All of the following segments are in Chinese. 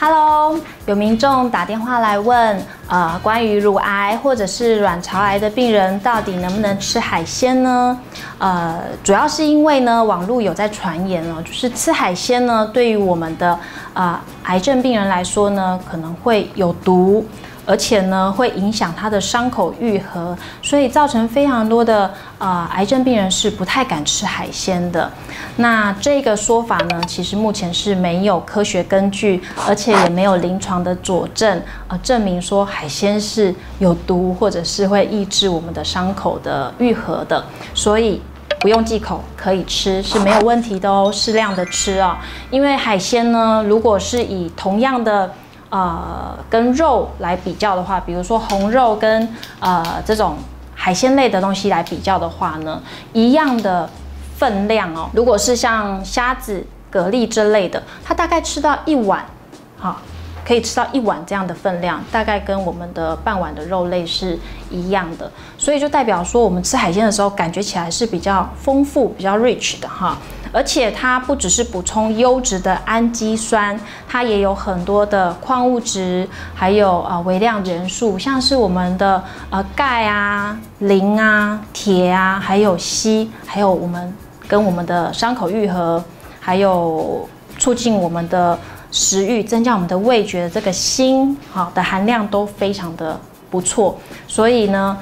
Hello，有民众打电话来问，呃，关于乳癌或者是卵巢癌的病人到底能不能吃海鲜呢？呃，主要是因为呢，网络有在传言哦，就是吃海鲜呢，对于我们的呃癌症病人来说呢，可能会有毒。而且呢，会影响他的伤口愈合，所以造成非常多的呃癌症病人是不太敢吃海鲜的。那这个说法呢，其实目前是没有科学根据，而且也没有临床的佐证，呃，证明说海鲜是有毒或者是会抑制我们的伤口的愈合的。所以不用忌口，可以吃是没有问题的哦，适量的吃啊。因为海鲜呢，如果是以同样的。呃，跟肉来比较的话，比如说红肉跟呃这种海鲜类的东西来比较的话呢，一样的分量哦。如果是像虾子、蛤蜊之类的，它大概吃到一碗，好。可以吃到一碗这样的分量，大概跟我们的半碗的肉类是一样的，所以就代表说我们吃海鲜的时候，感觉起来是比较丰富、比较 rich 的哈。而且它不只是补充优质的氨基酸，它也有很多的矿物质，还有呃微量元素，像是我们的呃钙啊、磷啊、铁啊，还有硒，还有我们跟我们的伤口愈合，还有促进我们的。食欲增加我们的味觉的这个锌，好的含量都非常的不错，所以呢。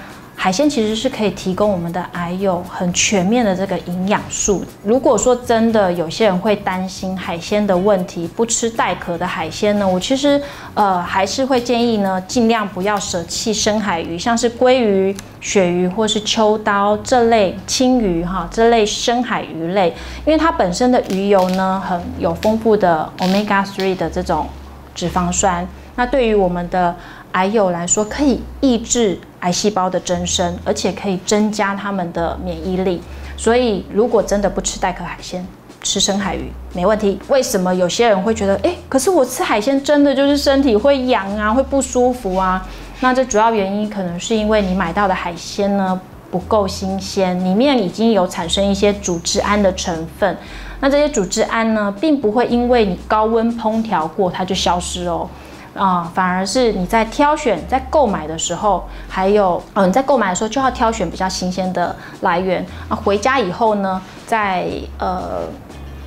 海鲜其实是可以提供我们的癌友很全面的这个营养素。如果说真的有些人会担心海鲜的问题，不吃带壳的海鲜呢，我其实呃还是会建议呢，尽量不要舍弃深海鱼，像是鲑鱼、鳕鱼或是秋刀这类青鱼哈，这类深海鱼类，因为它本身的鱼油呢，很有丰富的 omega three 的这种脂肪酸，那对于我们的癌友来说，可以抑制。癌细胞的增生，而且可以增加他们的免疫力。所以，如果真的不吃带壳海鲜，吃深海鱼没问题。为什么有些人会觉得，哎，可是我吃海鲜真的就是身体会痒啊，会不舒服啊？那这主要原因可能是因为你买到的海鲜呢不够新鲜，里面已经有产生一些组织胺的成分。那这些组织胺呢，并不会因为你高温烹调过它就消失哦。啊，反而是你在挑选、在购买的时候，还有，嗯，在购买的时候就要挑选比较新鲜的来源啊。回家以后呢，在呃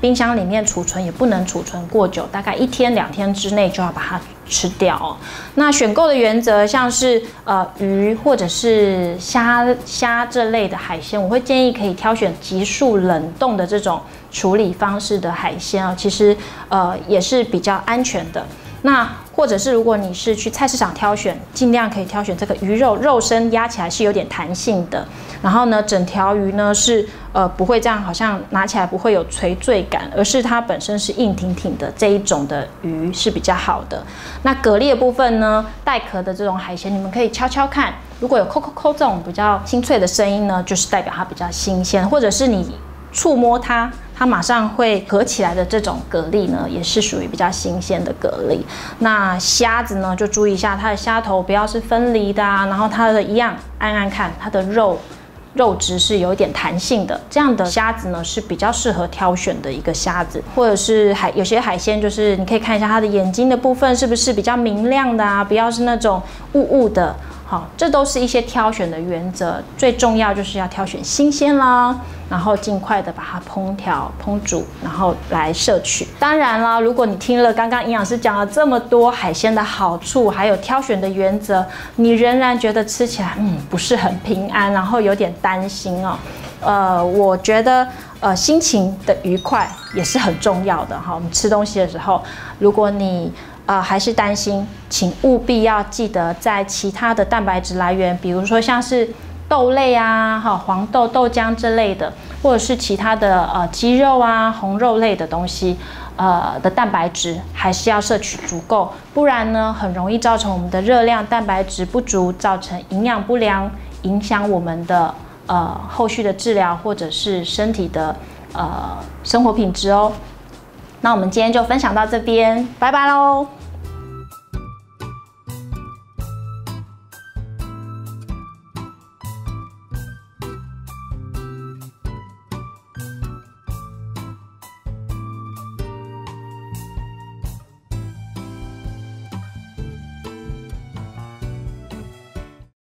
冰箱里面储存也不能储存过久，大概一天两天之内就要把它吃掉。那选购的原则，像是呃鱼或者是虾虾这类的海鲜，我会建议可以挑选急速冷冻的这种处理方式的海鲜啊，其实呃也是比较安全的。那或者是如果你是去菜市场挑选，尽量可以挑选这个鱼肉，肉身压起来是有点弹性的。然后呢，整条鱼呢是呃不会这样，好像拿起来不会有垂坠感，而是它本身是硬挺挺的这一种的鱼是比较好的。那蛤蜊的部分呢，带壳的这种海鲜，你们可以敲敲看，如果有扣扣扣这种比较清脆的声音呢，就是代表它比较新鲜，或者是你触摸它。它马上会合起来的这种蛤蜊呢，也是属于比较新鲜的蛤蜊。那虾子呢，就注意一下它的虾头不要是分离的啊，然后它的一样按按看，它的肉肉质是有一点弹性的，这样的虾子呢是比较适合挑选的一个虾子。或者是海有些海鲜，就是你可以看一下它的眼睛的部分是不是比较明亮的啊，不要是那种雾雾的。好，这都是一些挑选的原则，最重要就是要挑选新鲜啦，然后尽快的把它烹调、烹煮，然后来摄取。当然啦，如果你听了刚刚营养师讲了这么多海鲜的好处，还有挑选的原则，你仍然觉得吃起来嗯不是很平安，然后有点担心哦，呃，我觉得呃心情的愉快也是很重要的哈。我们吃东西的时候，如果你啊，还是担心，请务必要记得在其他的蛋白质来源，比如说像是豆类啊、哈黄豆、豆浆这类的，或者是其他的呃鸡肉啊、红肉类的东西，呃的蛋白质还是要摄取足够，不然呢，很容易造成我们的热量、蛋白质不足，造成营养不良，影响我们的呃后续的治疗或者是身体的呃生活品质哦。那我们今天就分享到这边，拜拜喽。